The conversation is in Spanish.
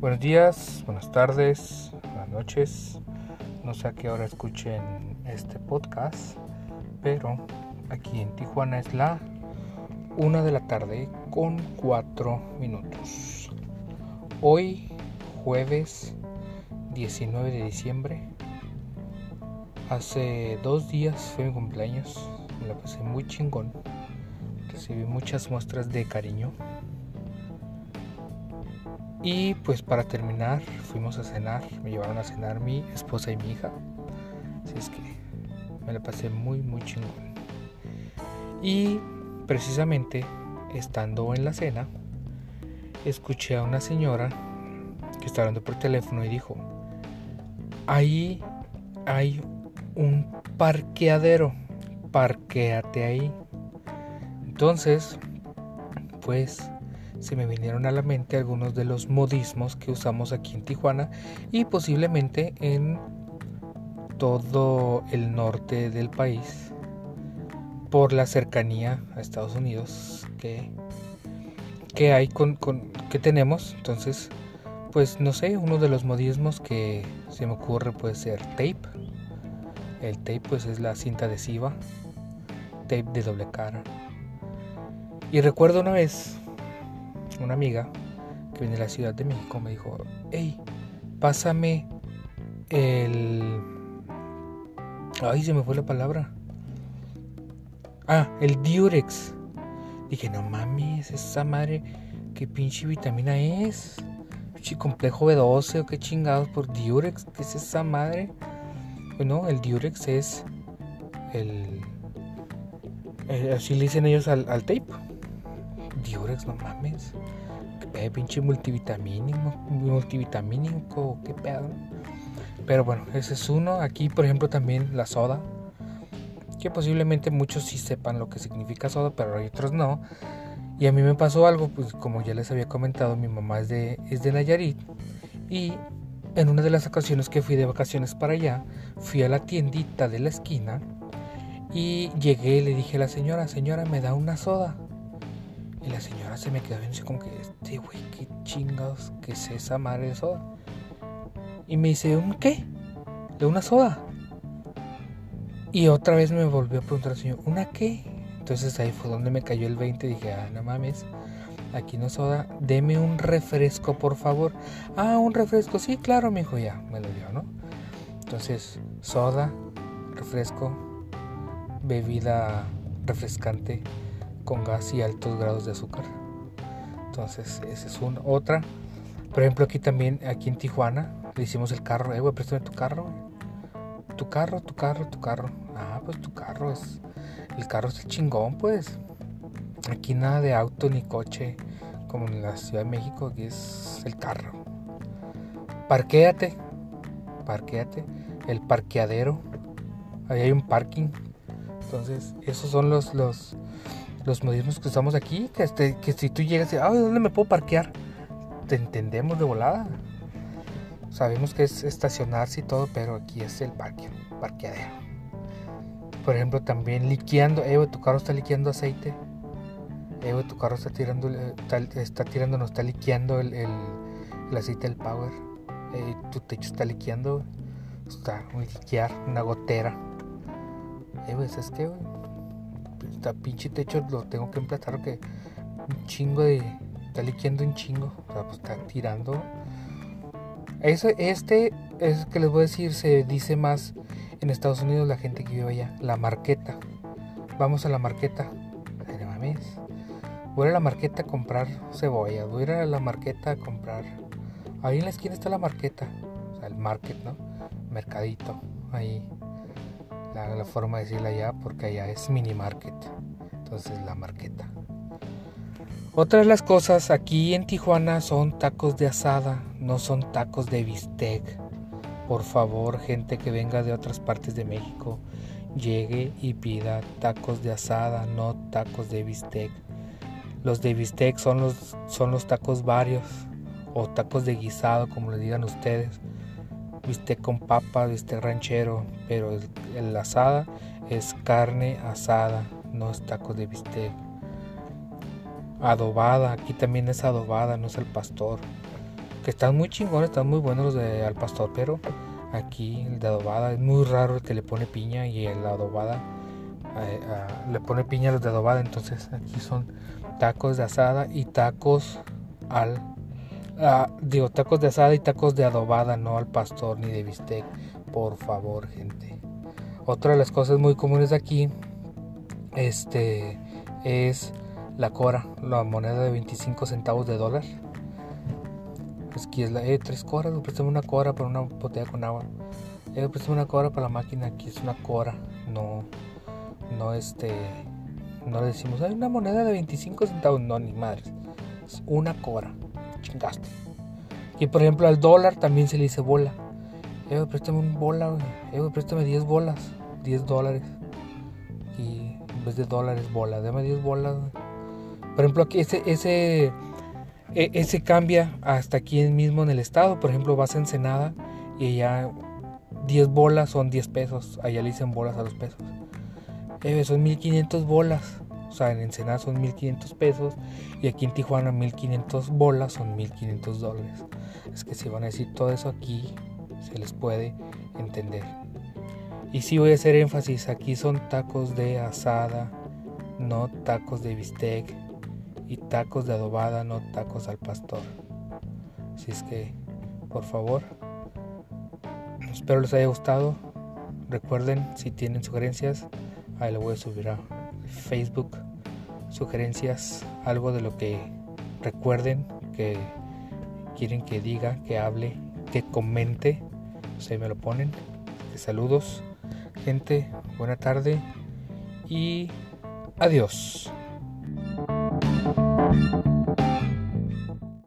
Buenos días, buenas tardes, buenas noches. No sé a qué hora escuchen este podcast, pero aquí en Tijuana es la una de la tarde con cuatro minutos. Hoy, jueves 19 de diciembre, hace dos días fue mi cumpleaños. Me la pasé muy chingón. Recibí muchas muestras de cariño y pues para terminar, fuimos a cenar, me llevaron a cenar mi esposa y mi hija. Así es que me la pasé muy, muy chingón. Y precisamente estando en la cena, escuché a una señora que estaba hablando por teléfono y dijo, ahí hay un parqueadero, parquéate ahí. Entonces, pues se me vinieron a la mente algunos de los modismos que usamos aquí en Tijuana y posiblemente en todo el norte del país por la cercanía a Estados Unidos que, que hay con, que tenemos. Entonces pues no sé uno de los modismos que se me ocurre puede ser tape. El tape pues es la cinta adhesiva tape de doble cara. Y recuerdo una vez una amiga que viene de la Ciudad de México me dijo, hey, pásame el... Ay, se me fue la palabra. Ah, el Durex. Dije, no mames, esa madre, qué pinche vitamina es. Pinche complejo B12 o qué chingados por Durex. ¿Qué es esa madre? Bueno, el Durex es el... Así le dicen ellos al tape. Durex, no mames. ¿Qué pinche multivitamínico? Multivitamínico, qué pedo. Pero bueno, ese es uno. Aquí, por ejemplo, también la soda. Que posiblemente muchos sí sepan lo que significa soda, pero hay otros no. Y a mí me pasó algo, pues como ya les había comentado, mi mamá es de, es de Nayarit. Y en una de las ocasiones que fui de vacaciones para allá, fui a la tiendita de la esquina y llegué y le dije a la señora, señora, ¿me da una soda? Y la señora se me quedó viendo como que, este güey, qué chingados, que es esa madre de soda. Y me dice, ¿un qué? De una soda. Y otra vez me volvió a preguntar al señor, ¿una qué? Entonces ahí fue donde me cayó el 20 y dije, ah, no mames, aquí no soda, deme un refresco, por favor. Ah, un refresco, sí, claro, me dijo, ya, me lo dio, ¿no? Entonces, soda, refresco, bebida refrescante con gas y altos grados de azúcar. Entonces, esa es una. Otra, por ejemplo, aquí también, aquí en Tijuana, le hicimos el carro, eh, güey, préstame tu carro, Tu carro, tu carro, tu carro. Ah, pues tu carro es. El carro es el chingón, pues. Aquí nada de auto ni coche, como en la Ciudad de México, aquí es el carro. Parquéate, parquéate. El parqueadero, ahí hay un parking. Entonces, esos son los, los, los modismos que usamos aquí, que, este, si tú llegas y, ah, ¿dónde me puedo parquear? Te entendemos de volada. Sabemos que es estacionarse y todo, pero aquí es el parque, parqueadero. Por ejemplo, también liqueando, eh, tu carro está liqueando aceite. Eh, tu carro está tirando, está, está tirando, no está liqueando el, el, aceite del power. Eh, tu techo está liqueando, está un liquear, una gotera. Eh, ¿sabes qué, güey? Está pinche techo lo tengo que emplatar que un chingo de está liqueando un chingo o sea pues está tirando. Eso, este es que les voy a decir se dice más en Estados Unidos la gente que vive allá la marqueta. Vamos a la marqueta. Ay, mames. Voy a la marqueta a comprar cebolla voy a ir a la marqueta a comprar ahí en la esquina está la marqueta o sea el market no mercadito ahí la, forma de decirla allá porque allá es mini market. Entonces la marqueta. Otra de las cosas aquí en Tijuana son tacos de asada no son tacos de bistec. Por favor gente que venga de otras partes de México llegue y pida tacos de asada no tacos de bistec. Los de bistec son los, son los tacos varios o tacos de guisado como le digan ustedes bistec con papa, bistec ranchero, pero el, asada es carne asada, no es taco de bistec. Adobada, aquí también es adobada, no es el pastor. que están muy chingones, están muy buenos los de al pastor, pero aquí el de adobada es muy raro el que le pone piña y el adobada eh, le pone piña a los de adobada, entonces aquí son tacos de asada y tacos al digo tacos de asada y tacos de adobada, no al pastor ni de bistec, por favor, gente. Otra de las cosas muy comunes aquí este es la cora, la moneda de 25 centavos de dólar. Pues aquí es la, eh, tres coras, me préstame una cora para una botella con agua. Eh, préstame una cora para la máquina, aquí es una cora, no, no este, no le decimos, hay una moneda de 25 centavos, no, ni madres, es una cora, chingaste. Y por ejemplo al dólar también se le dice bola. Eh, préstame un bola, eh, préstame 10 bolas, 10 dólares. Y en vez de dólares, bola, dame 10 bolas. Por ejemplo, aquí ese, ese, e, ese cambia hasta aquí mismo en el estado. Por ejemplo, vas a Ensenada y ya 10 bolas son 10 pesos. Allá le dicen bolas a los pesos. Eh, son 1500 bolas. O sea, en Ensenada son 1500 pesos. Y aquí en Tijuana 1500 bolas son 1500 dólares. Es que si van a decir todo eso aquí, se les puede entender. Y si voy a hacer énfasis, aquí son tacos de asada, no tacos de bistec. Y tacos de adobada, no tacos al pastor. Así es que, por favor, espero les haya gustado. Recuerden, si tienen sugerencias, ahí lo voy a subir a Facebook. Sugerencias, algo de lo que recuerden que quieren que diga, que hable, que comente. Pues ahí me lo ponen. Saludos gente, buena tarde y adiós.